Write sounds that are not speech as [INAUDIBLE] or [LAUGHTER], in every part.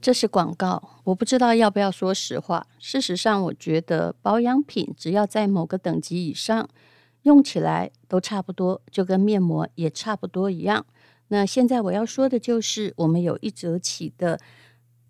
这是广告，我不知道要不要说实话。事实上，我觉得保养品只要在某个等级以上，用起来都差不多，就跟面膜也差不多一样。那现在我要说的就是，我们有一折起的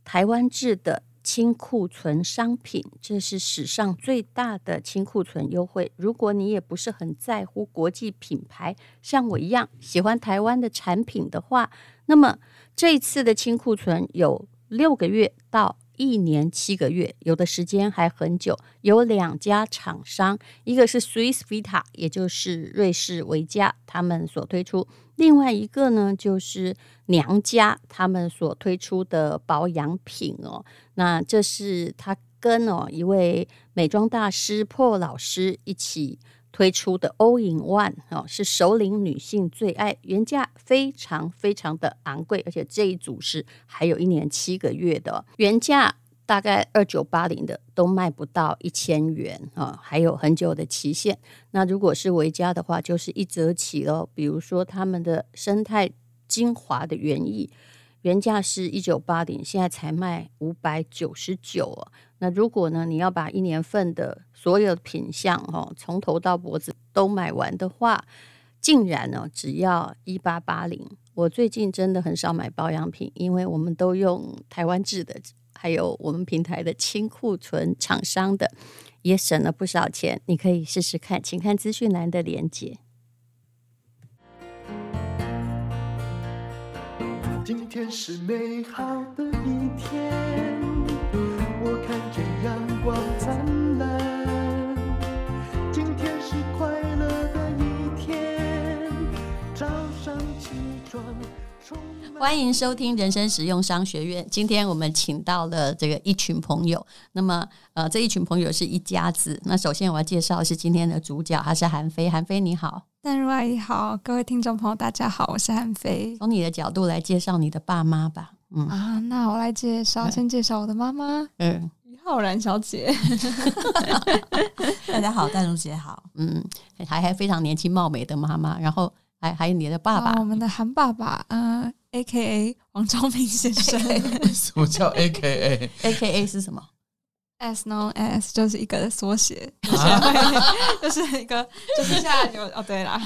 台湾制的清库存商品，这是史上最大的清库存优惠。如果你也不是很在乎国际品牌，像我一样喜欢台湾的产品的话，那么这一次的清库存有。六个月到一年七个月，有的时间还很久。有两家厂商，一个是 Swiss Vita，也就是瑞士维嘉，他们所推出；另外一个呢，就是娘家他们所推出的保养品哦。那这是他跟哦一位美妆大师 po 老师一起。推出的 All in One 哦，是熟龄女性最爱，原价非常非常的昂贵，而且这一组是还有一年七个月的，原价大概二九八零的都卖不到一千元啊，还有很久的期限。那如果是维嘉的话，就是一折起喽。比如说他们的生态精华的原液，原价是一九八零，现在才卖五百九十九哦。那如果呢，你要把一年份的所有品相哦，从头到脖子都买完的话，竟然呢只要一八八零。我最近真的很少买保养品，因为我们都用台湾制的，还有我们平台的清库存厂商的，也省了不少钱。你可以试试看，请看资讯栏的链接。今天是美好的一天。欢迎收听人生实用商学院。今天我们请到了这个一群朋友。那么，呃，这一群朋友是一家子。那首先我要介绍的是今天的主角，他是韩非。韩非你好，淡如阿姨好，各位听众朋友大家好，我是韩非。从你的角度来介绍你的爸妈吧。嗯啊，那我来介绍，先介绍我的妈妈。嗯，于浩然小姐。[LAUGHS] 大家好，淡如姐好。嗯，还还非常年轻貌美的妈妈。然后还还有你的爸爸，我们的韩爸爸，嗯、呃。A K A 王忠平先生，[LAUGHS] 什么叫 A K A？A K A 是什么？As known as 就是一个缩写，啊、就是 [LAUGHS] 一个就是现在有哦，对啦，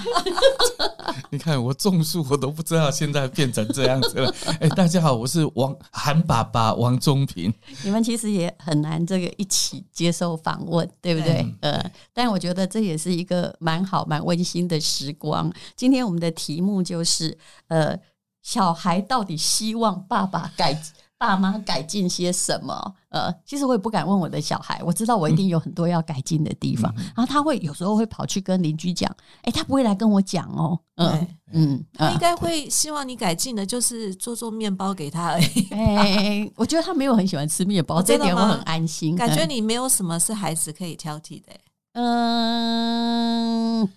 [LAUGHS] 你看我种树我都不知道，现在变成这样子了。哎，大家好，我是王韩爸爸王忠平。你们其实也很难这个一起接受访问，对不对？嗯、呃，但我觉得这也是一个蛮好蛮温馨的时光。今天我们的题目就是呃。小孩到底希望爸爸改、爸妈改进些什么？呃，其实我也不敢问我的小孩，我知道我一定有很多要改进的地方。嗯、然后他会有时候会跑去跟邻居讲，哎，他不会来跟我讲哦。嗯嗯，他应该会希望你改进的，就是做做面包给他而已。[LAUGHS] 哎，我觉得他没有很喜欢吃面包，这点我很安心。感觉你没有什么是孩子可以挑剔的。嗯。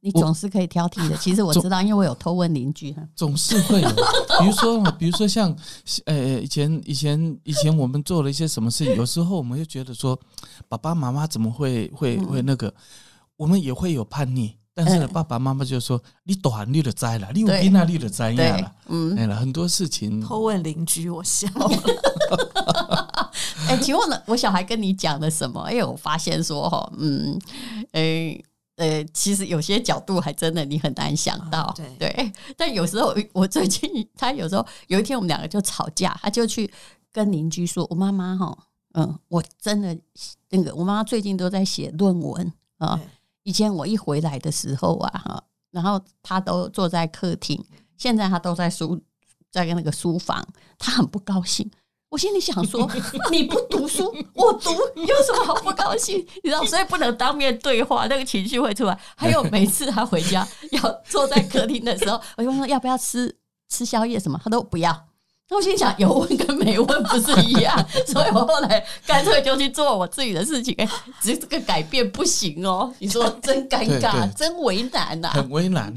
你总是可以挑剔的。其实我知道，因为我有偷问邻居。总是会有，[LAUGHS] 比如说，比如说像，呃，以前以前以前我们做了一些什么事情，有时候我们就觉得说，爸爸妈妈怎么会会会那个，我们也会有叛逆。但是呢，爸爸妈妈就说：“你短绿的灾了，你有比那绿的灾呀了。”嗯，哎了，很多事情偷问邻居，我笑了。[LAUGHS] 哎，请问了，我小孩跟你讲了什么？哎，我发现说哈，嗯，哎。呃，其实有些角度还真的你很难想到，对。但有时候我最近他有时候有一天我们两个就吵架，他就去跟邻居说：“我妈妈哈，嗯，我真的那个我妈妈最近都在写论文啊。以前我一回来的时候啊，哈，然后他都坐在客厅，现在他都在书在那个书房，他很不高兴。”我心里想说，[LAUGHS] 你不读书，我读，有什么好不高兴？你知道，所以不能当面对话，那个情绪会出来。还有每次他回家要坐在客厅的时候，[LAUGHS] 我就问说要不要吃吃宵夜什么，他都不要。那我心想，有问跟没问不是一样？[LAUGHS] 所以我后来干脆就去做我自己的事情。哎，只是这个改变不行哦。你说真尴尬，真为难呐、啊，很为难。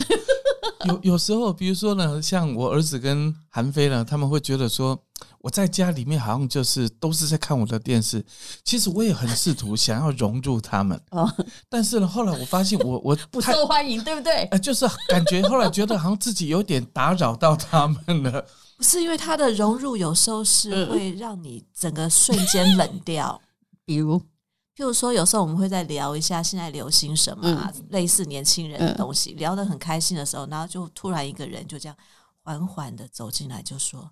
有有时候，比如说呢，像我儿子跟韩非呢，他们会觉得说。我在家里面好像就是都是在看我的电视。其实我也很试图想要融入他们，[LAUGHS] 哦，但是呢，后来我发现我我 [LAUGHS] 不受太欢迎，对不对？呃，就是感觉后来觉得好像自己有点打扰到他们了。不 [LAUGHS] 是因为他的融入，有时候是会让你整个瞬间冷掉。比如，譬如说，有时候我们会在聊一下现在流行什么啊，嗯类似年轻人的东西，嗯聊得很开心的时候，然后就突然一个人就这样缓缓的走进来，就说：“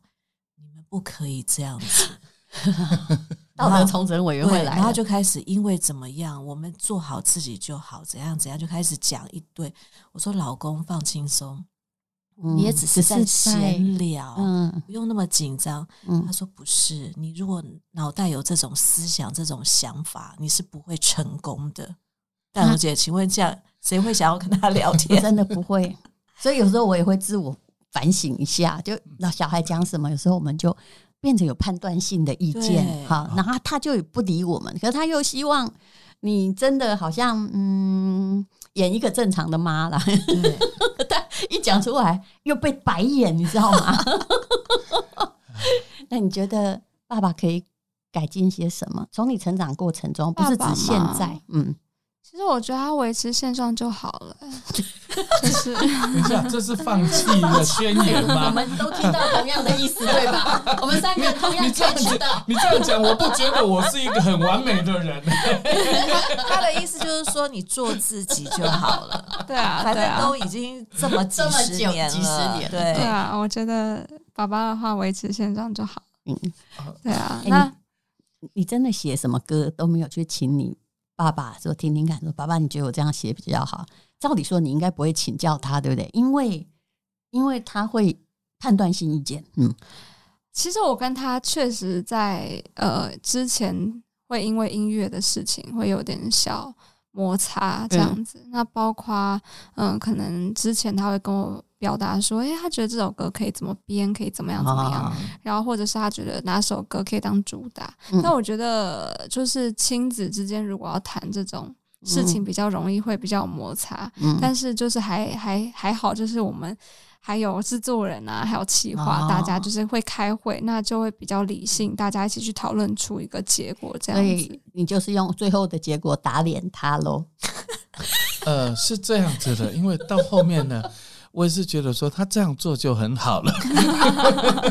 你们不可以这样子。[LAUGHS] ”道德重整委员会来了，然后就开始因为怎么样，我们做好自己就好，怎样怎样，就开始讲一堆。我说：“老公放轻松，嗯你也只是在闲聊，嗯不用那么紧张。”嗯他说：“不是，你如果脑袋有这种思想、这种想法，你是不会成功的。”淡如姐，请问这样谁会想要跟他聊天？真的不会。所以有时候我也会自我反省一下，就那小孩讲什么，有时候我们就变成有判断性的意见，对好，然后他就不理我们，可是他又希望你真的好像嗯演一个正常的妈啦，对 [LAUGHS] 但一讲出来又被白眼，你知道吗？[LAUGHS] 那你觉得爸爸可以改进些什么？从你成长过程中，不是指现在，嗯。其实我觉得他维持现状就好了，[LAUGHS] 就是等一下，这是放弃的宣言我吗？们都听到同样的意思，对吧？[LAUGHS] 我们三个同样你这样 catch 到讲，。你这样讲，我不觉得我是一个很完美的人。他的意思就是说，你做自己就好了。对啊，反对啊正都已经这么几这么十久几十年了，年对对啊，我觉得爸爸的话维持现状就好。嗯，对啊，哎那你真的写什么歌都没有去请你爸爸说听听看，说爸爸你觉得我这样写比较好？照理说你应该不会请教他，对不对？因为因为他会判断性意见，嗯其实我跟他确实在呃之前会因为音乐的事情会有点小摩擦这样子。那包括嗯、呃，可能之前他会跟我表达说，诶，他觉得这首歌可以怎么编，可以怎么样怎么样。啊然后或者是他觉得哪首歌可以当主打。嗯那我觉得就是亲子之间如果要谈这种事情，比较容易会比较有摩擦。嗯但是就是还还还好，就是我们还有制作人啊，还有企划，哦大家就是会开会，那就会比较理性，大家一起去讨论出一个结果，这样子。你就是用最后的结果打脸他喽。[LAUGHS] 呃，是这样子的，因为到后面呢，我也是觉得说他这样做就很好了。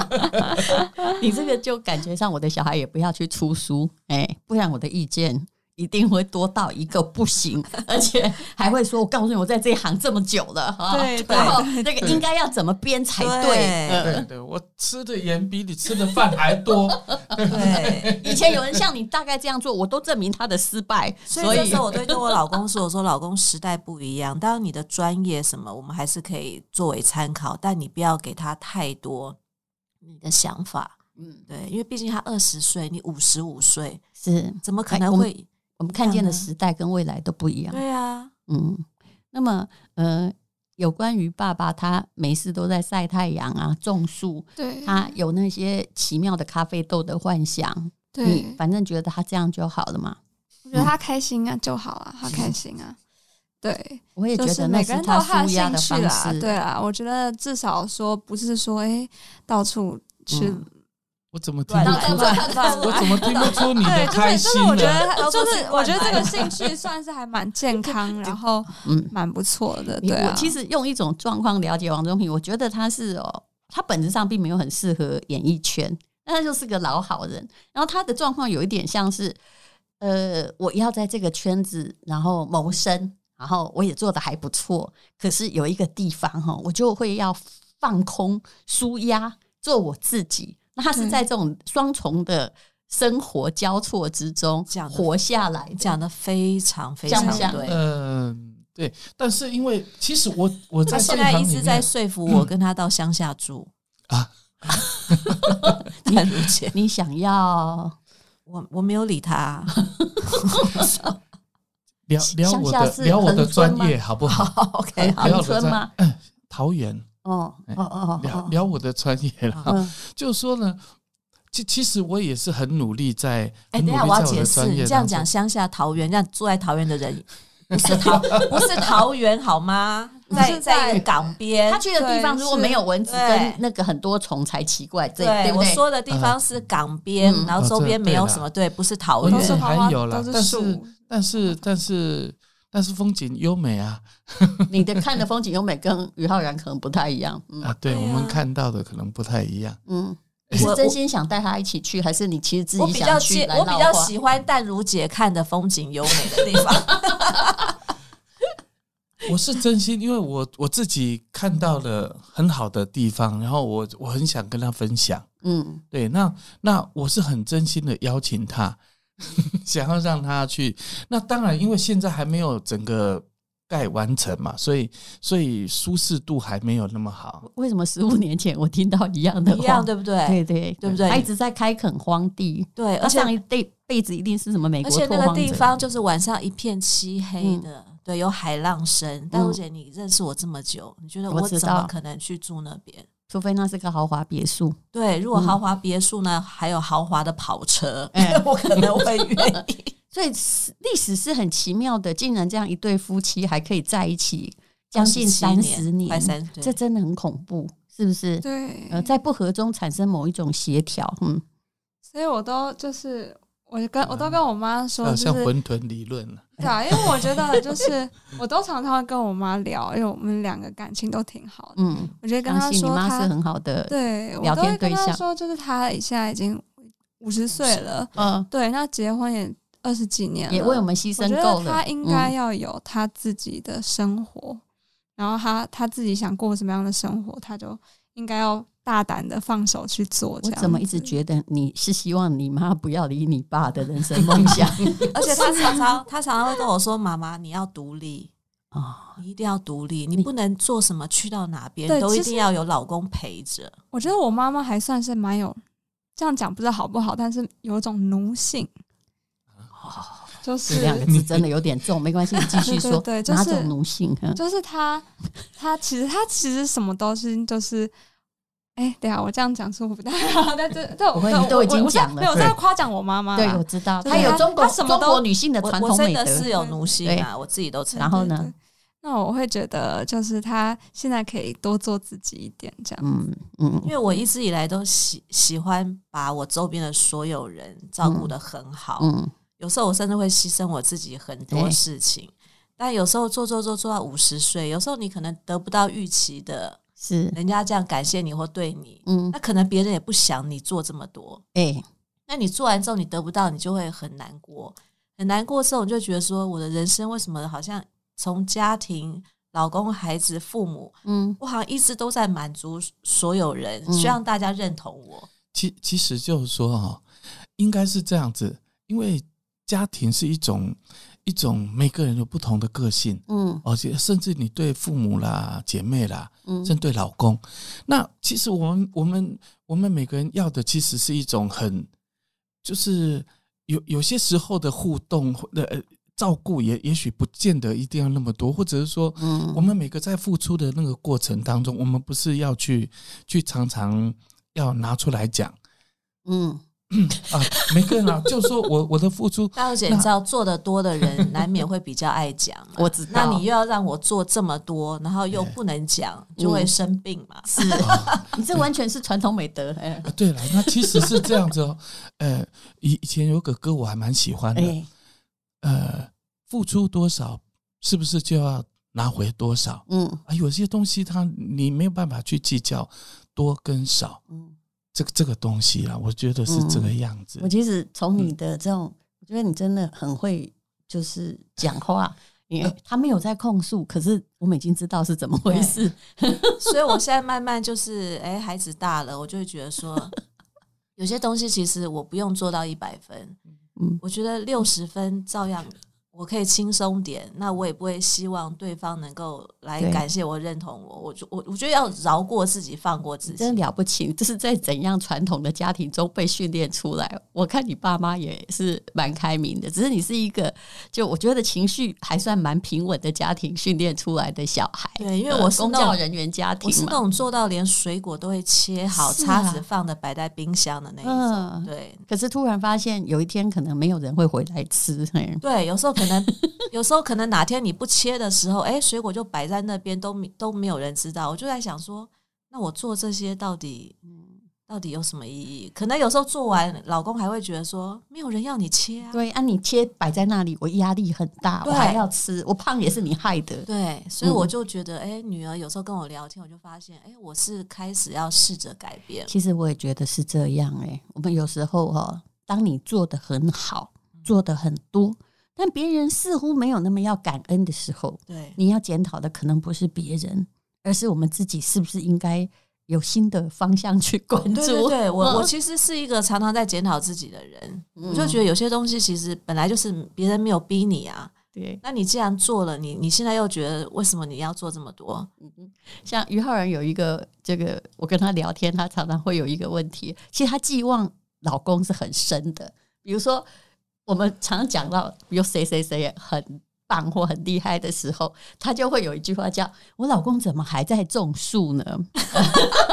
[LAUGHS] 你这个就感觉上我的小孩也不要去出书，哎，不然我的意见一定会多到一个不行，[LAUGHS] 而且还会说：“我告诉你，我在这一行这么久了，哈，对对然后那个应该要怎么编才对。对呃对对，我吃的盐比你吃的饭还多。对。[LAUGHS] 以前有人像你大概这样做，我都证明他的失败。所以这时候我对跟我老公说：“我说老公，时代不一样，当然你的专业什么，我们还是可以作为参考，但你不要给他太多你的想法。嗯，对，因为毕竟他二十岁，你五十五岁，是怎么可能会？我们看见的时代跟未来都不一样。对啊，嗯，那么呃，有关于爸爸他每次都在晒太阳啊、种树，对，他有那些奇妙的咖啡豆的幻想，对你，反正觉得他这样就好了嘛。我觉得他开心啊就好了，他开心啊。对，我也觉得那每个人都有他的他舒压的方兴趣啦，式。对啊，我觉得至少说不是说哎到处去嗯我怎么听不乱出？[LAUGHS] 我怎么听不出你对，的就是开心就是我觉呢？得就是我觉得这个兴趣算是还蛮健康，[LAUGHS] 然后嗯，蛮不错的，对啊。我其实用一种状况了解王中平，我觉得他是哦，他本质上并没有很适合演艺圈，但他就是个老好人。然后他的状况有一点像是，呃，我要在这个圈子然后谋生，然后我也做的还不错，可是有一个地方哈，我就会要放空、舒压，做我自己。那他是在这种双重的生活交错之中讲活下来，讲的非常非常对。嗯，对。但是因为其实我我在他现在一直在说服我跟他到乡下住啊。淡如 [LAUGHS] 姐，你想要我我没有理他，聊聊我的聊我的专业好不好？OK，好恒聊我的专春吗？嗯桃园哦哦哦哦聊哦，聊我的专业了。嗯 [LAUGHS] 就是说呢，其其实我也是很努力在，哎，等一下我要解释，你这样讲乡下桃园，这样住在桃园的人 [LAUGHS] 不是桃不是桃园好吗？在在港边。他去的地方如果没有蚊子跟那个很多虫才奇怪。对，对我说的地方是港边，然后周边没有什么，对，不是桃园，都是还有了，但是但是但是但是风景优美啊。你的看的风景优美跟于浩然可能不太一样啊。对，我们看到的可能不太一样。嗯。你是真心想带他一起去，还是你其实自己想去？我比较喜欢淡如姐看的风景优美的地方。[LAUGHS] 我是真心，因为我我自己看到了很好的地方，然后我我很想跟他分享。嗯，对，那那我是很真心的邀请他，[LAUGHS] 想要让他去。那当然，因为现在还没有整个。盖完成嘛，所以所以舒适度还没有那么好。为什么十五年前我听到一样的话？一样对不对？对对对不对？他一直在开垦荒地，对，而且上一辈辈子一定是什么美国。而且那个地方就是晚上一片漆黑的，嗯、对，有海浪声。但我觉得你认识我这么久，你觉得我怎么可能去住那边？除非那是个豪华别墅。对，如果豪华别墅呢，嗯、还有豪华的跑车，嗯、[LAUGHS] 我可能会愿意。[LAUGHS] 所以历史是很奇妙的，竟然这样一对夫妻还可以在一起将近三十年，这真的很恐怖，是不是？对，呃，在不和中产生某一种协调，嗯，所以我都就是，我跟我都跟我妈说，就是像混沌理论了，对啊，因为我觉得就是，我都常常跟我妈聊，因为我们两个感情都挺好的，嗯，我觉得跟她说，你妈是很好的，对，聊天对象，说就是她现在已经五十岁了，嗯，对，那结婚也。二十几年了，也为我们牺牲够了。我觉得他应该要有她自己的生活，嗯、然后她她自己想过什么样的生活，她就应该要大胆的放手去做。我怎么一直觉得你是希望你妈不要理你爸的人生梦想？[LAUGHS] 而且他常常他常常会跟我说：“妈妈，你要独立啊，你一定要独立，你不能做什么去到哪边都一定要有老公陪着。”我觉得我妈妈还算是蛮有这样讲，不知道好不好，但是有一种奴性。就是两个字真的有点重，没关系，你继续说。对，就是哪种奴性？就是他，他其实他其实什么东西就是，哎，对啊，我这样讲说不太好，但这这我你都已经讲了，没有在夸奖我妈妈。对，我知道，她有中国中国女性的传统美德，是有奴性啊，我自己都承认。然后呢，那我会觉得，就是她现在可以多做自己一点，这样。嗯嗯，因为我一直以来都喜喜欢把我周边的所有人照顾得很好。嗯。有时候我甚至会牺牲我自己很多事情，对但有时候做做做做到五十岁，有时候你可能得不到预期的，是。人家这样感谢你或对你，嗯，那可能别人也不想你做这么多，哎、欸，那你做完之后你得不到，你就会很难过，很难过之后你就觉得说，我的人生为什么好像从家庭、老公、孩子、父母，嗯，我好像一直都在满足所有人，嗯、希望大家认同我。其其实就是说哈，应该是这样子，因为。家庭是一种一种每个人有不同的个性，嗯，而且甚至你对父母啦、姐妹啦，嗯，甚至对老公，那其实我们我们我们每个人要的其实是一种很，就是有有些时候的互动的呃照顾，也也许不见得一定要那么多，或者是说，嗯，我们每个在付出的那个过程当中，我们不是要去去常常要拿出来讲，嗯。嗯啊，每个人啊，[LAUGHS] 就说我我的付出，大姐，你知道做的多的人 [LAUGHS] 难免会比较爱讲。[LAUGHS] 我知道，那你又要让我做这么多，然后又不能讲，就会生病嘛。是，你这完全是传统美德。哎，对了，那其实是这样子哦。呃，以以前有个歌我还蛮喜欢的，呃，付出多少是不是就要拿回多少？嗯，啊，有些东西它你没有办法去计较多跟少。嗯。这个这个东西啦，我觉得是这个样子。嗯、我其实从你的这种，嗯、我觉得你真的很会，就是讲话。[LAUGHS] 因为他没有在控诉，可是我们已经知道是怎么回事。[LAUGHS] 所以我现在慢慢就是，哎，孩子大了，我就会觉得说，有些东西其实我不用做到一百分，嗯，我觉得六十分照样。我可以轻松点，那我也不会希望对方能够来感谢我、认同我。我就我我觉得要饶过自己，放过自己，真了不起。这是在怎样传统的家庭中被训练出来？我看你爸妈也是蛮开明的，只是你是一个就我觉得情绪还算蛮平稳的家庭训练出来的小孩。对，因为我是公教人员家庭，我是那种做到连水果都会切好，叉子放的摆在冰箱的那一种。对，可是突然发现有一天可能没有人会回来吃。对，有时候可能。有时候可能哪天你不切的时候，哎、欸，水果就摆在那边，都都没有人知道。我就在想说，那我做这些到底，到底有什么意义？可能有时候做完，老公还会觉得说，没有人要你切啊。对，啊，你切摆在那里，我压力很大，我还要吃，我胖也是你害的。对，所以我就觉得，哎、欸，女儿有时候跟我聊天，我就发现，哎、欸，我是开始要试着改变。其实我也觉得是这样、欸，哎，我们有时候哈，当你做的很好，做的很多。但别人似乎没有那么要感恩的时候，对，你要检讨的可能不是别人，而是我们自己是不是应该有新的方向去关注？对对对，[LAUGHS] 我我其实是一个常常在检讨自己的人，嗯、我就觉得有些东西其实本来就是别人没有逼你啊，对，那你既然做了，你你现在又觉得为什么你要做这么多？嗯，像于浩然有一个这个，我跟他聊天，他常常会有一个问题，其实他寄望老公是很深的，比如说。我们常讲到有谁谁谁很棒或很厉害的时候，他就会有一句话叫“我老公怎么还在种树呢？”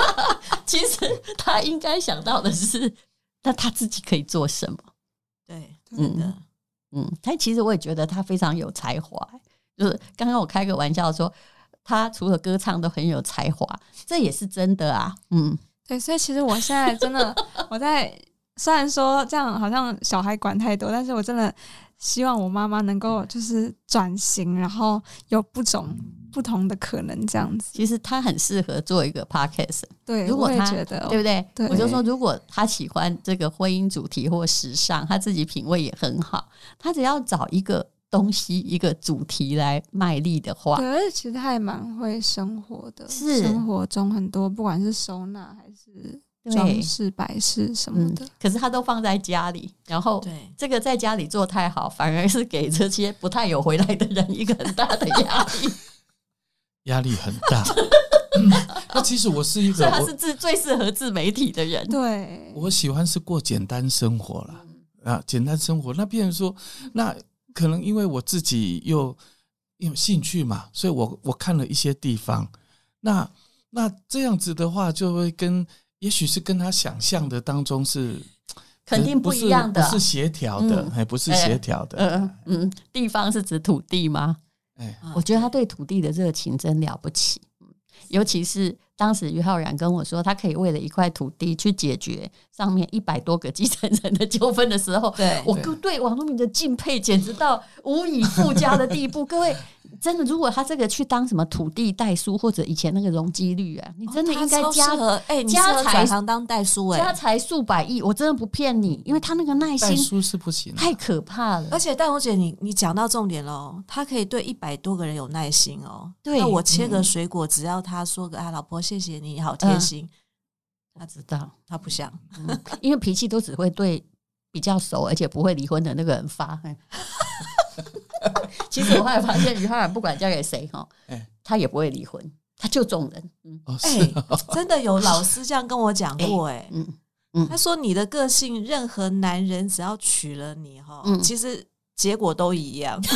[LAUGHS] 其实他应该想到的是，那他自己可以做什么？对，真的，嗯嗯，他其实我也觉得他非常有才华。就是刚刚我开个玩笑说，他除了歌唱都很有才华，这也是真的啊。嗯，对，所以其实我现在真的 [LAUGHS] 我在。虽然说这样好像小孩管太多，但是我真的希望我妈妈能够就是转型，然后有不种不同的可能这样子。其实她很适合做一个 podcast。对，如果她觉得对不对？对，我就说，如果她喜欢这个婚姻主题或时尚，她自己品味也很好，她只要找一个东西、一个主题来卖力的话，可是其实她还蛮会生活的，是生活中很多不管是收纳还是。装饰摆饰什么的，嗯，可是他都放在家里，然后这个在家里做太好，反而是给这些不太有回来的人一个很大的压力，[LAUGHS] 压力很大。[LAUGHS] 那其实我是一个，他是自最适合自媒体的人。对，我喜欢是过简单生活了啊，简单生活。那别人说，那可能因为我自己又有兴趣嘛，所以我我看了一些地方，那那这样子的话，就会跟。也许是跟他想象的当中是 [LAUGHS] 肯定不一样的，不是协调的，还不是协调的。嗯嗯，地方是指土地吗？哎，我觉得他对土地的热情真了不起，尤其是。当时于浩然跟我说，他可以为了一块土地去解决上面一百多个继承人的纠纷的时候，对我对王东明的敬佩简直到无以复加的地步。[LAUGHS] 各位，真的，如果他这个去当什么土地代书或者以前那个容积率啊，你真的应该加哎，加财当代书哎，加财数百亿，我真的不骗你，因为他那个耐心，代书是不行，太可怕了。而且戴红姐，你你讲到重点喽，他可以对一百多个人有耐心哦。对，那我切个水果，只要他说个啊，老婆。谢谢你好贴心，嗯，他知道他不想，嗯，因为脾气都只会对比较熟而且不会离婚的那个人发。[LAUGHS] 其实我后来发现，于浩然不管嫁给谁哈，他也不会离婚，他就这种人。嗯，欸，[LAUGHS] 真的有老师这样跟我讲过，哎，嗯嗯，他说你的个性，任何男人只要娶了你哈，其实结果都一样。[LAUGHS]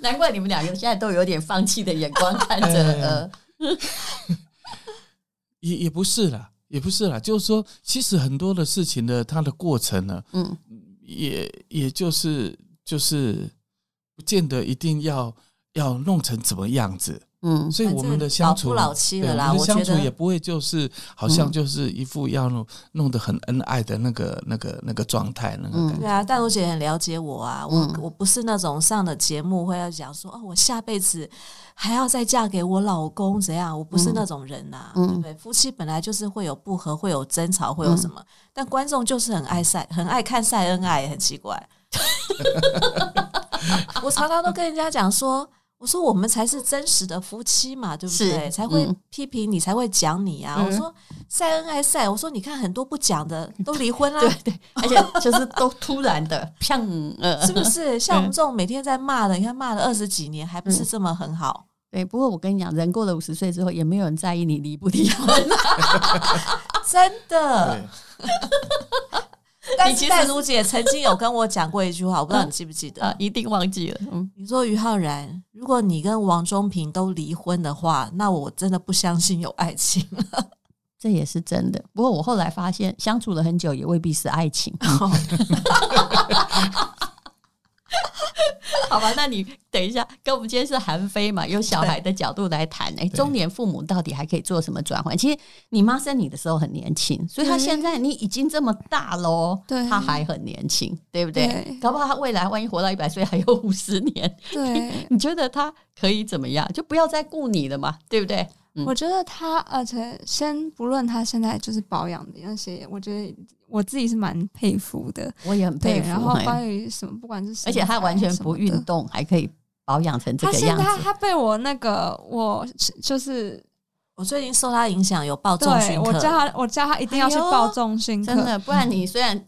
难怪你们两个现在都有点放弃的眼光看着，呃，也也不是啦，也不是啦，就是说，其实很多的事情的它的过程呢，嗯，也也就是就是不见得一定要要弄成怎么样子。嗯，所以我们的相处，老夫老妻了啦，我们的相处也不会就是好像就是一副要弄弄得很恩爱的那个那个那个状态，那个感觉。对啊，但我姐很了解我啊，我我不是那种上了节目会要讲说哦，我下辈子还要再嫁给我老公怎样？我不是那种人呐，对不对？夫妻本来就是会有不和，会有争吵，会有什么，但观众就是很爱晒，很爱看晒恩爱，很奇怪。[LAUGHS] 我常常都跟人家讲说。我说我们才是真实的夫妻嘛，对不对？是才会批评你，嗯、才会讲你啊！嗯、我说晒恩爱晒，我说你看很多不讲的都离婚啦，对 [LAUGHS] 对，而且就是都突然的，[LAUGHS] 像呃，是不是？像我们这种每天在骂的，你看骂了二十几年，还不是这么很好？嗯、对，不过我跟你讲，人过了五十岁之后，也没有人在意你离不离婚，真的。但其实卢姐曾经有跟我讲过一句话，我不知道你记不记得？[LAUGHS] 啊，一定忘记了。嗯，你说于浩然，如果你跟王中平都离婚的话，那我真的不相信有爱情了。[LAUGHS] 这也是真的。不过我后来发现，相处了很久也未必是爱情。[LAUGHS] [LAUGHS] 好吧，那你等一下，跟我们今天是韩非嘛，用小孩的角度来谈。哎，中年父母到底还可以做什么转换？其实你妈生你的时候很年轻，所以她现在你已经这么大喽，对，她还很年轻，对不对？对，搞不好她未来万一活到一百岁，还有五十年。对，你觉得她可以怎么样？就不要再顾你了嘛，对不对？嗯、我觉得他，而且先不论他现在就是保养的那些，我觉得。我自己是蛮佩服的，我也很佩服。然后关于什么，不管是，而且他完全不运动，还可以保养成这个样子。他他他被我那个，我就是我最近受他影响，有报重训课。我叫他，我叫他一定要去报重训课，真的，不然你虽然。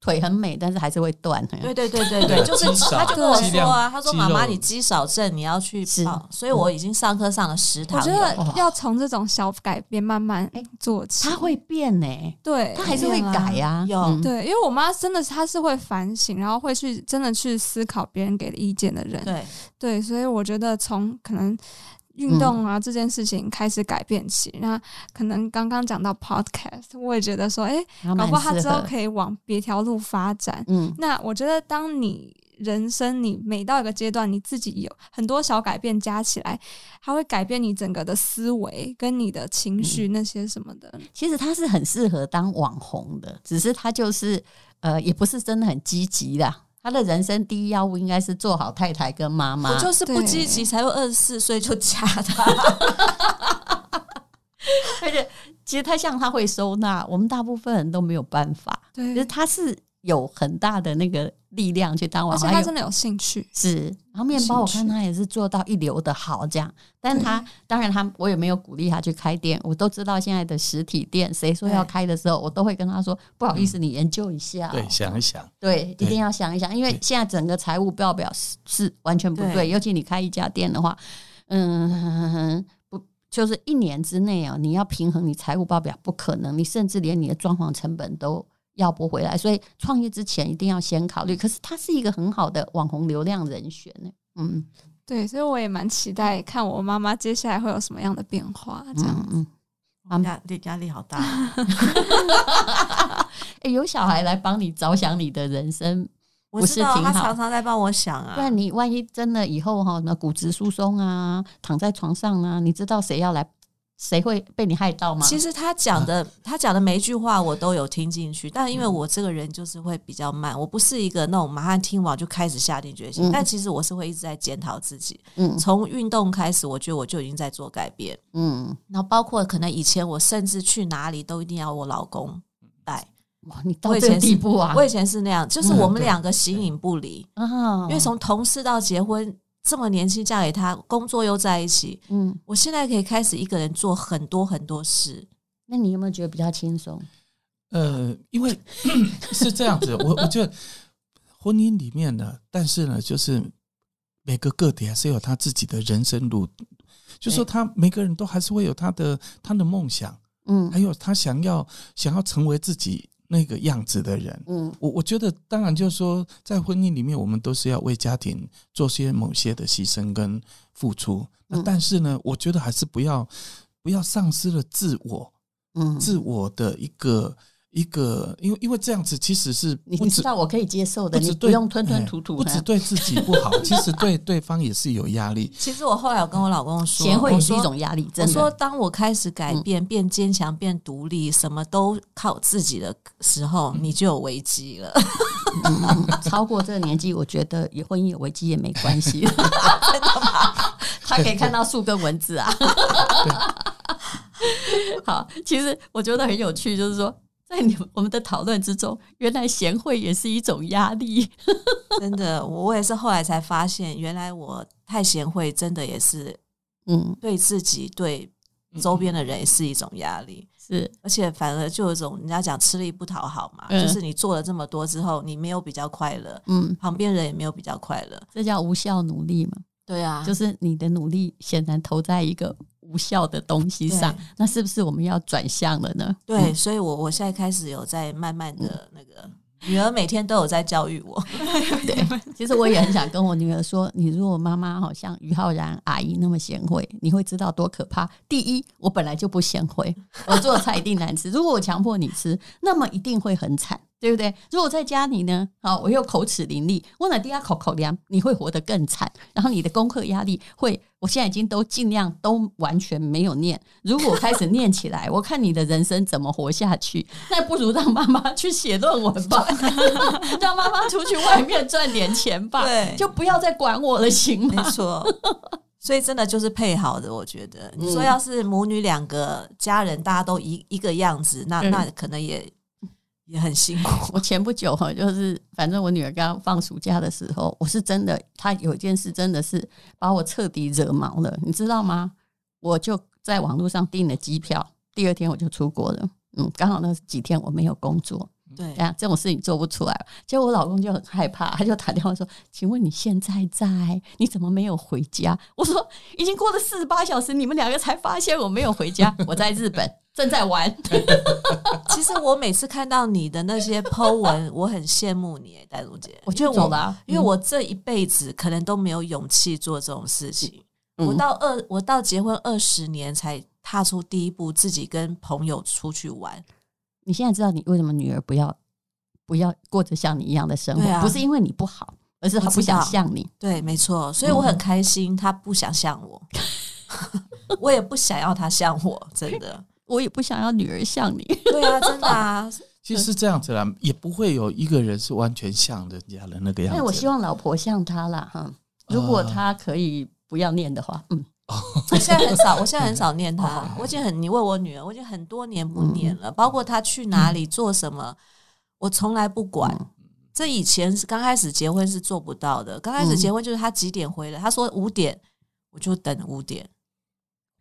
腿很美，但是还是会断。对对对对对，就是他就跟我说啊，他说妈妈你肌少症，你要去跑。所以我已经上课上了十堂。我觉得要从这种小改变慢慢做起。他会变呢，对，他还是会改呀。有对，因为我妈真的是，她是会反省，然后会去真的去思考别人给的意见的人。对对，所以我觉得从可能。运动啊，这件事情开始改变起，嗯、那可能刚刚讲到 podcast，我也觉得说，哎、欸，搞不好他之后可以往别条路发展。嗯，那我觉得，当你人生你每到一个阶段，你自己有很多小改变加起来，它会改变你整个的思维跟你的情绪那些什么的。嗯、其实他是很适合当网红的，只是他就是呃，也不是真的很积极的。他的人生第一要务应该是做好太太跟妈妈。我就是不积极，才会二十四岁就嫁他。[LAUGHS] 而且，其实他像他会收纳，我们大部分人都没有办法。对，其实他是。有很大的那个力量去当网红，而且他真的有兴趣。是，然后面包我看他也是做到一流的好这样，但他当然他我也没有鼓励他去开店，我都知道现在的实体店，谁说要开的时候，我都会跟他说不好意思，你研究一下，对，想一想，对，一定要想一想，因为现在整个财务报表是是完全不对，尤其你开一家店的话，嗯，不就是一年之内啊，你要平衡你财务报表不可能，你甚至连你的装潢成本都。要不回来，所以创业之前一定要先考虑。可是他是一个很好的网红流量人选呢。嗯，对，所以我也蛮期待看我妈妈接下来会有什么样的变化。这样子，妈妈压力压力好大。[LAUGHS] 哎，有小孩来帮你着想你的人生，[LAUGHS] 不是挺好？他常常在帮我想啊。不然你万一真的以后哈，那骨质疏松啊，躺在床上啊，你知道谁要来？谁会被你害到吗？其实他讲的，啊、他讲的每一句话我都有听进去，但因为我这个人就是会比较慢，我不是一个那种马上听完就开始下定决心。嗯、但其实我是会一直在检讨自己。嗯，从运动开始，我觉得我就已经在做改变。嗯，然后包括可能以前我甚至去哪里都一定要我老公带。哇，你到这个地步啊！我以前是那样，就是我们两个形影不离。嗯，因为从同事到结婚。这么年轻嫁给他，工作又在一起，嗯，我现在可以开始一个人做很多很多事。那你有没有觉得比较轻松？呃，因为 [COUGHS] 是这样子，我我觉得婚姻里面呢，但是呢，就是每个个体还是有他自己的人生路，就说他每个人都还是会有他的他的梦想，嗯，还有他想要想要成为自己。那个样子的人，嗯，我我觉得当然就是说，在婚姻里面，我们都是要为家庭做些某些的牺牲跟付出。那但是呢，我觉得还是不要不要丧失了自我，嗯，自我的一个。一个，因为因为这样子其实是你知道我可以接受的，你不用吞吞吐吐，不只对自己不好，[LAUGHS] 其实对对方也是有压力。其实我后来有跟我老公说，贤惠也是一种压力。真的，我说当我开始改变、变坚强、变独立，什么都靠自己的时候，你就有危机了。超过这个年纪，我觉得以婚姻有危机也没关系。[LAUGHS] [LAUGHS] 真的吗？他可以看到树跟文字啊。好，其实我觉得很有趣，就是说。在你们我们的讨论之中，原来贤惠也是一种压力。真的，我也是后来才发现，原来我太贤惠，真的也是，嗯，对自己、对周边的人也是一种压力。是，而且反而就有一种人家讲吃力不讨好嘛，嗯、就是你做了这么多之后，你没有比较快乐，嗯，旁边人也没有比较快乐，这叫无效努力嘛？对啊，就是你的努力显然投在一个。无效的东西上，那是不是我们要转向了呢？对，所以我我现在开始有在慢慢的那个，[LAUGHS] 女儿每天都有在教育我。对，[LAUGHS] 其实我也很想跟我女儿说，你如果妈妈好像于浩然阿姨那么贤惠，你会知道多可怕。第一，我本来就不贤惠，我做菜一定难吃。如果我强迫你吃，那么一定会很惨。对不对？如果在家里呢，好，我又口齿伶俐，我哪第二口口粮，你会活得更惨。然后你的功课压力会，我现在已经都尽量都完全没有念。如果我开始念起来，[LAUGHS] 我看你的人生怎么活下去？那不如让妈妈去写论文吧，[LAUGHS] 让妈妈出去外面赚点钱吧。对，就不要再管我了，行吗？没错。所以真的就是配好的，我觉得。你说要是母女两个家人大家都一一个样子，那那可能也。也很辛苦。[LAUGHS] 我前不久哈，就是反正我女儿刚放暑假的时候，我是真的，她有一件事真的是把我彻底惹毛了，你知道吗？我就在网络上订了机票，第二天我就出国了。嗯，刚好那几天我没有工作，对，这样这种事情做不出来。结果我老公就很害怕，他就打电话说：“请问你现在在？你怎么没有回家？”我说：“已经过了四十八小时，你们两个才发现我没有回家，我在日本。”正在玩。[LAUGHS] 其实我每次看到你的那些 po 文，我很羡慕你，戴茹姐。我觉得我吧，因为我这一辈子可能都没有勇气做这种事情。我到二，我到结婚二十年才踏出第一步，自己跟朋友出去玩。你现在知道你为什么女儿不要不要过着像你一样的生活？不是因为你不好，而是她不想像你。对，没错。所以我很开心，她不想像我，[LAUGHS] 我也不想要她像我，真的。[LAUGHS] 我也不想要女儿像你。对啊，真的啊。[LAUGHS] 其实是这样子啦，也不会有一个人是完全像人家的那个样子。但我希望老婆像他啦。哈。如果他可以不要念的话，嗯。[LAUGHS] 我现在很少，我现在很少念他。[LAUGHS] 我已经很，你问我女儿，我已经很多年不念了。包括他去哪里做什么，我从来不管。这以前是刚开始结婚是做不到的。刚开始结婚就是他几点回来，他说五点，我就等五点。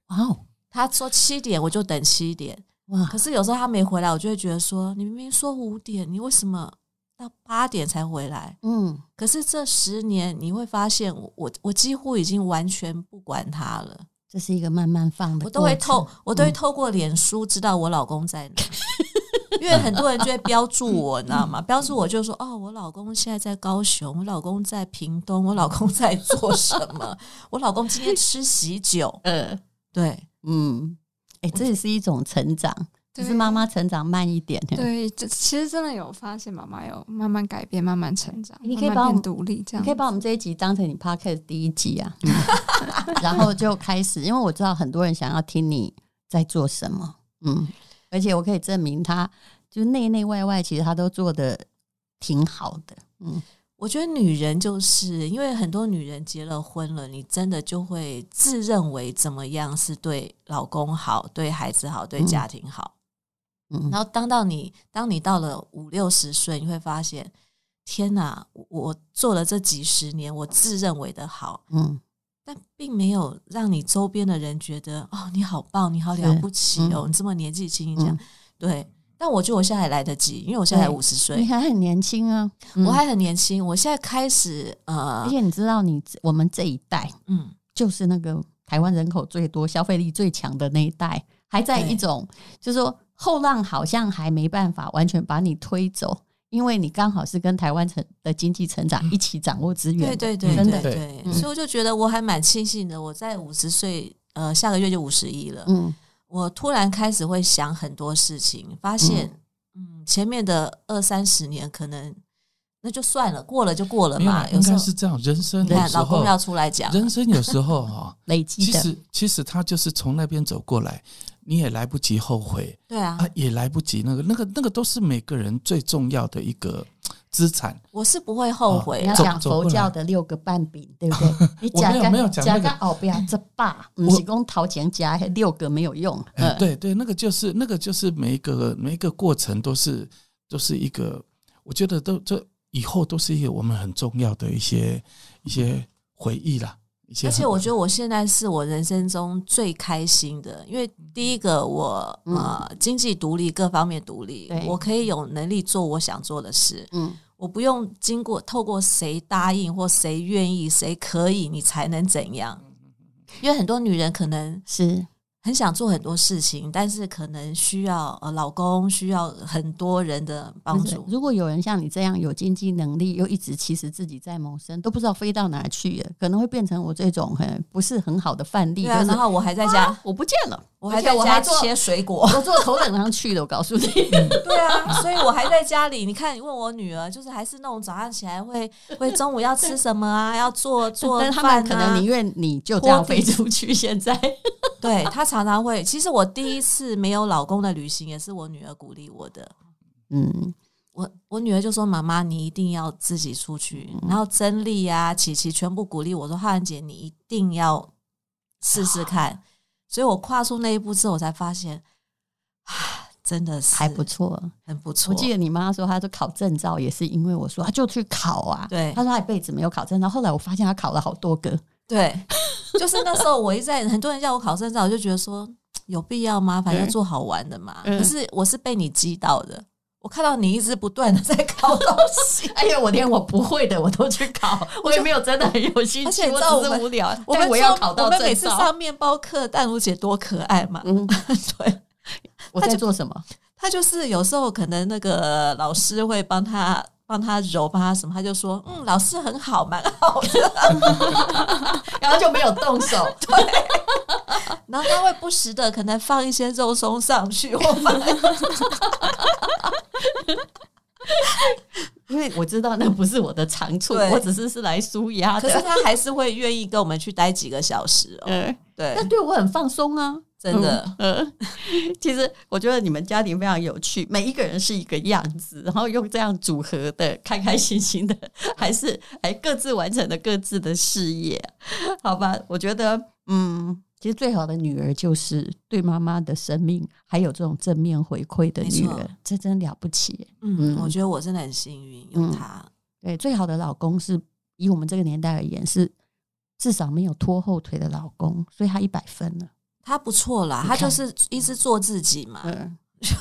哇哦。他说七点，我就等七点。哇！可是有时候他没回来，我就会觉得说，你明明说五点，你为什么到八点才回来？嗯。可是这十年，你会发现我，我我几乎已经完全不管他了。这是一个慢慢放的。我都会透，我都会透过脸书知道我老公在哪，[LAUGHS] 嗯、因为很多人就会标注我，你知道吗？标注我就说，哦，我老公现在在高雄，我老公在屏东，我老公在做什么？我老公今天吃喜酒。[LAUGHS] 嗯，对。嗯，哎、欸，这也是一种成长，只是妈妈成长慢一点。对，这其实真的有发现，妈妈有慢慢改变，慢慢成长。你可以把我们独立，这样，你可以把我们这一集当成你 podcast 第一集啊，嗯、[LAUGHS] 然后就开始，因为我知道很多人想要听你在做什么，嗯，而且我可以证明他，就内内外外，其实他都做的挺好的，嗯。我觉得女人就是因为很多女人结了婚了，你真的就会自认为怎么样是对老公好、对孩子好、对家庭好。嗯，然后当到你当你到了五六十岁，你会发现，天哪！我做了这几十年，我自认为的好，嗯，但并没有让你周边的人觉得哦，你好棒，你好了不起哦，嗯，你这么年纪轻轻，对。但我觉得我现在还来得及，因为我现在才五十岁，你还很年轻啊！我还很年轻，我现在开始呃，而且你知道，你我们这一代，嗯，就是那个台湾人口最多、消费力最强的那一代，还在一种，就是说后浪好像还没办法完全把你推走，因为你刚好是跟台湾成的经济成长一起掌握资源，对对对，真的。对，所以我就觉得我还蛮庆幸的，我在五十岁，呃，下个月就五十一了，嗯。我突然开始会想很多事情，发现，嗯，前面的二三十年可能那就算了，过了就过了嘛。应该是这样，人生老公要出来讲，人生有时候哈 [LAUGHS] 累积的，其实其实他就是从那边走过来，你也来不及后悔，对啊，啊也来不及那个那个那个都是每个人最重要的一个。资产，我是不会后悔。你要讲佛教的六个半饼，对不对？[LAUGHS] 你讲没有讲个哦，[LAUGHS] 不要这爸，你是讲掏钱加六个没有用。对对，那个就是那个就是每一个每一个过程都是都是一个，我觉得都这以后都是一个我们很重要的一些一些回忆啦。而且我觉得我现在是我人生中最开心的，因为第一个我呃经济独立，各方面独立，我可以有能力做我想做的事。嗯。我不用经过透过谁答应或谁愿意谁可以，你才能怎样？因为很多女人可能是很想做很多事情，但是可能需要呃老公需要很多人的帮助。如果有人像你这样有经济能力，又一直其实自己在谋生，都不知道飞到哪去了，可能会变成我这种很不是很好的范例。对啊，然后我还在家，啊、我不见了，我还在家切水果，我坐头等舱去的。我告诉你，[LAUGHS] 对啊，所以我还在家里。你看，你问我女儿，就是还是那种早上起来会会中午要吃什么啊，要做 [LAUGHS] 做饭、啊、他们可能宁愿你就这样飞出去。现在，对他常常会，其实。我第一次没有老公的旅行，也是我女儿鼓励我的。嗯，我我女儿就说：“妈妈，你一定要自己出去。嗯”然后珍丽啊、琪琪全部鼓励我说：“浩然姐，你一定要试试看。啊”所以，我跨出那一步之后，我才发现，啊，真的是还不错，很不错。我记得你妈说，她说考证照也是因为我说，她就去考啊。对，她说她一辈子没有考证照，后来我发现她考了好多个。对，就是那时候我一在很多人叫我考证照，我就觉得说。有必要吗？反正做好玩的嘛。嗯、可是我是被你激到的，我看到你一直不断的在考东西。[LAUGHS] 哎呀，我连我不会的我都去考，我也没有真的很有兴趣，我只是无聊。我们我要考到。我们每次上面包课，淡如姐多可爱嘛。嗯，[LAUGHS] 对。我在做什么？他就是有时候可能那个老师会帮他。帮他揉，帮他什么，他就说：“嗯，老师很好，蛮好的。” [LAUGHS] 然后就没有动手。对，然后他会不时的可能放一些肉松上去，或放，因为我知道那不是我的长处，我只是是来舒压的。可是他还是会愿意跟我们去待几个小时哦。嗯，对，那对我很放松啊。真的，嗯，[LAUGHS] 其实我觉得你们家庭非常有趣，每一个人是一个样子，然后用这样组合的，开开心心的，还是还各自完成了各自的事业，好吧？我觉得，嗯，其实最好的女儿就是对妈妈的生命还有这种正面回馈的女儿，这真了不起。嗯，我觉得我真的很幸运有她。对，最好的老公是以我们这个年代而言，是至少没有拖后腿的老公，所以他一百分了。他不错啦，他就是一直做自己嘛，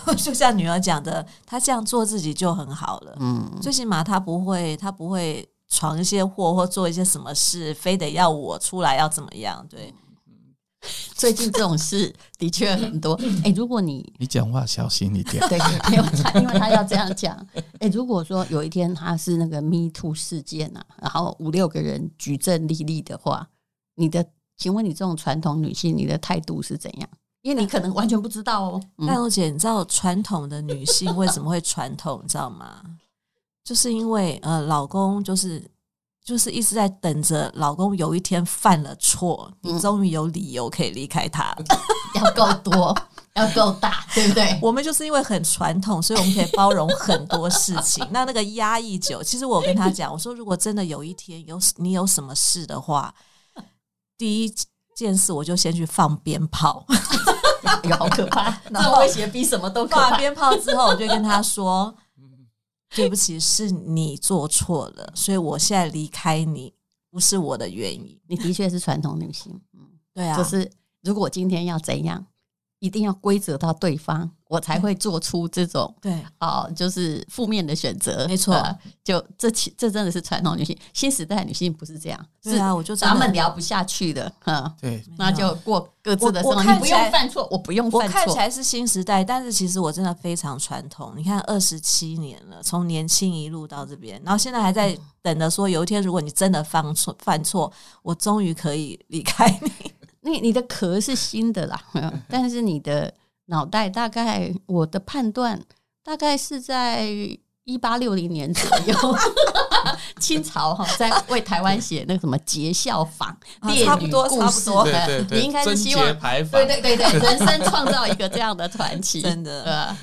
就 [LAUGHS] 就像女儿讲的，他这样做自己就很好了。嗯，最起码他不会，他不会闯一些祸或做一些什么事，非得要我出来要怎么样？对，[LAUGHS] 最近这种事的确很多。[LAUGHS] 哎、欸，如果你你讲话小心一点，对，没有他，因为他要这样讲。哎、欸，如果说有一天他是那个 Me Too 事件啊，然后五六个人举证立例的话，你的。请问你这种传统女性，你的态度是怎样？因为你可能完全不知道哦。淡如姐，你知道传统的女性为什么会传统？你知道吗？[LAUGHS] 就是因为呃，老公就是就是一直在等着老公有一天犯了错，你终于有理由可以离开他，[LAUGHS] 要够多，[LAUGHS] 要够大，对不对？我们就是因为很传统，所以我们可以包容很多事情。那那个压抑久，其实我跟他讲，我说如果真的有一天有你有什么事的话。第一件事，我就先去放鞭炮，[LAUGHS] 好可怕！[LAUGHS] 然后威胁比什么都可怕。放鞭炮之后，我就跟他说：“ [LAUGHS] 对不起，是你做错了，所以我现在离开你，不是我的原因。”你的确是传统女性，嗯，对啊，就是如果今天要怎样，一定要归责到对方。我才会做出这种对啊，就是负面的选择。没错，呃，就这其这真的是传统女性，新时代女性不是这样。是啊，我就咱们聊不下去的，哈，对，那就过各自的生活。你不用犯错，我不用犯错。我看起来是新时代，但是其实我真的非常传统。你看，二十七年了，从年轻一路到这边，然后现在还在等着说，有一天如果你真的犯错，犯错，我终于可以离开你。[LAUGHS] 你你的壳是新的啦，但是你的。脑袋大概，我的判断大概是在一八六零年左右，[LAUGHS] 清朝哈，在为台湾写那个什么节孝坊，差不多，差不多。对对对，你应该是希望对对对对，人生创造一个这样的传奇，[LAUGHS] 真的。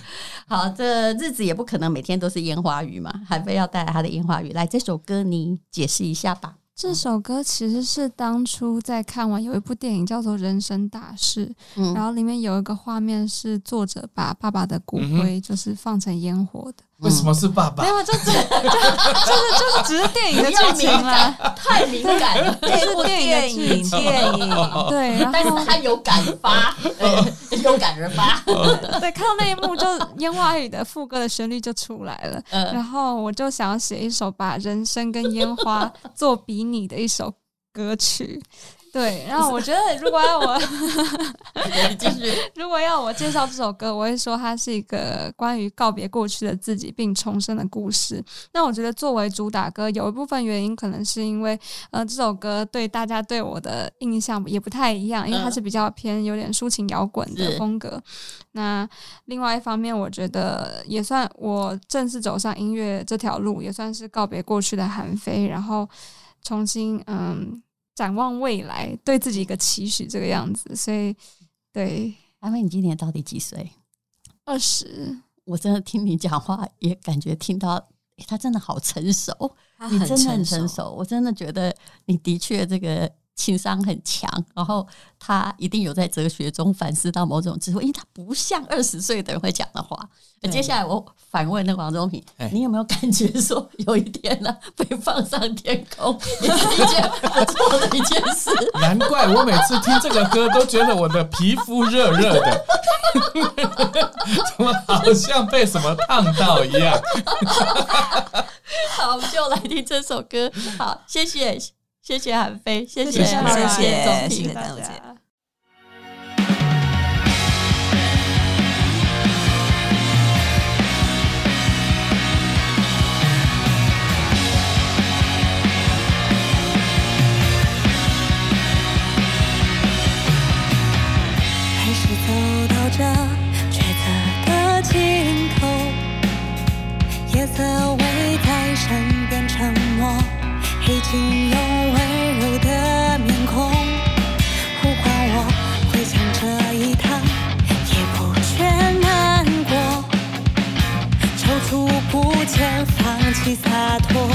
好，这日子也不可能每天都是烟花雨嘛，韩非要带来他的烟花雨，来这首歌你解释一下吧。这首歌其实是当初在看完有一部电影叫做《人生大事》，嗯，然后里面有一个画面是作者把爸爸的骨灰就是放成烟火的。为什么是爸爸？没有，就就就是就是只是电影的剧情啦，太敏感了。这是电影电影对，然后但是他有感而发，有感而发。[LAUGHS] 对，看到那一幕，就烟花雨的副歌的旋律就出来了。然后我就想要写一首把人生跟烟花做比拟的一首歌曲。对，然后我觉得如果要我，[LAUGHS] 你继续。[LAUGHS] 如果要我介绍这首歌，我会说它是一个关于告别过去的自己并重生的故事。那我觉得作为主打歌，有一部分原因可能是因为，呃，这首歌对大家对我的印象也不太一样，因为它是比较偏有点抒情摇滚的风格。那另外一方面，我觉得也算我正式走上音乐这条路，也算是告别过去的韩非，然后重新嗯。展望未来，对自己一个期许，这个样子。所以，对，阿妹，你今年到底几岁？二十。我真的听你讲话，也感觉听到，欸、他真的好成熟，你真的很成熟。我真的觉得你的确这个。情商很强，然后他一定有在哲学中反思到某种智慧，因为他不像二十岁的人会讲的话。接下来我反问那个黄宗平，你有没有感觉说有一天呢被放上天空也是一件不错的一件事？难怪我每次听这个歌都觉得我的皮肤热热的，[LAUGHS] 怎么好像被什么烫到一样？[LAUGHS] 好，我们就来听这首歌。好，谢谢。谢谢韩飞，谢谢谢谢谢谢，大家。还是走到这抉择的尽头，夜色放弃洒脱，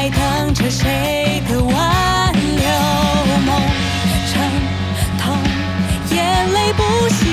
还等着谁的挽留？梦成痛，眼泪不息。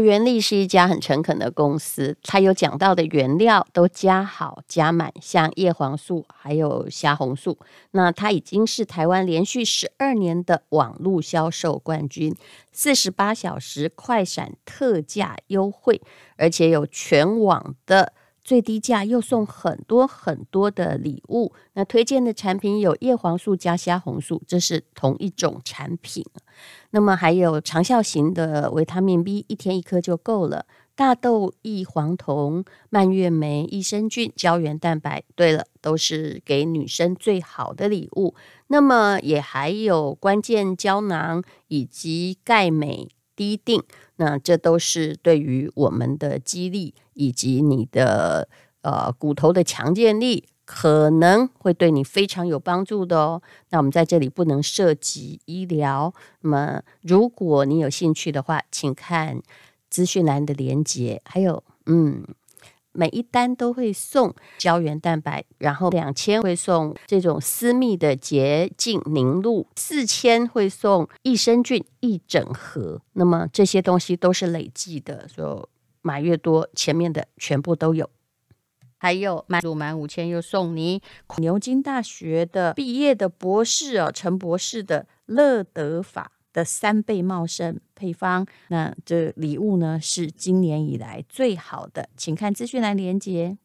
原力是一家很诚恳的公司，它有讲到的原料都加好加满，像叶黄素还有虾红素。那它已经是台湾连续十二年的网络销售冠军，四十八小时快闪特价优惠，而且有全网的最低价，又送很多很多的礼物。那推荐的产品有叶黄素加虾红素，这是同一种产品。那么还有长效型的维他命 B，一天一颗就够了。大豆异黄酮、蔓越莓、益生菌、胶原蛋白，对了，都是给女生最好的礼物。那么也还有关键胶囊以及钙镁滴定，那这都是对于我们的肌力以及你的呃骨头的强健力。可能会对你非常有帮助的哦。那我们在这里不能涉及医疗。那么，如果你有兴趣的话，请看资讯栏的连接。还有，嗯，每一单都会送胶原蛋白，然后两千会送这种私密的洁净凝露，四千会送益生菌一整盒。那么这些东西都是累计的，所以买越多，前面的全部都有。还有满足满五千又送你牛津大学的毕业的博士哦，陈博士的乐德法的三倍茂盛配方。那这礼物呢是今年以来最好的，请看资讯栏连接。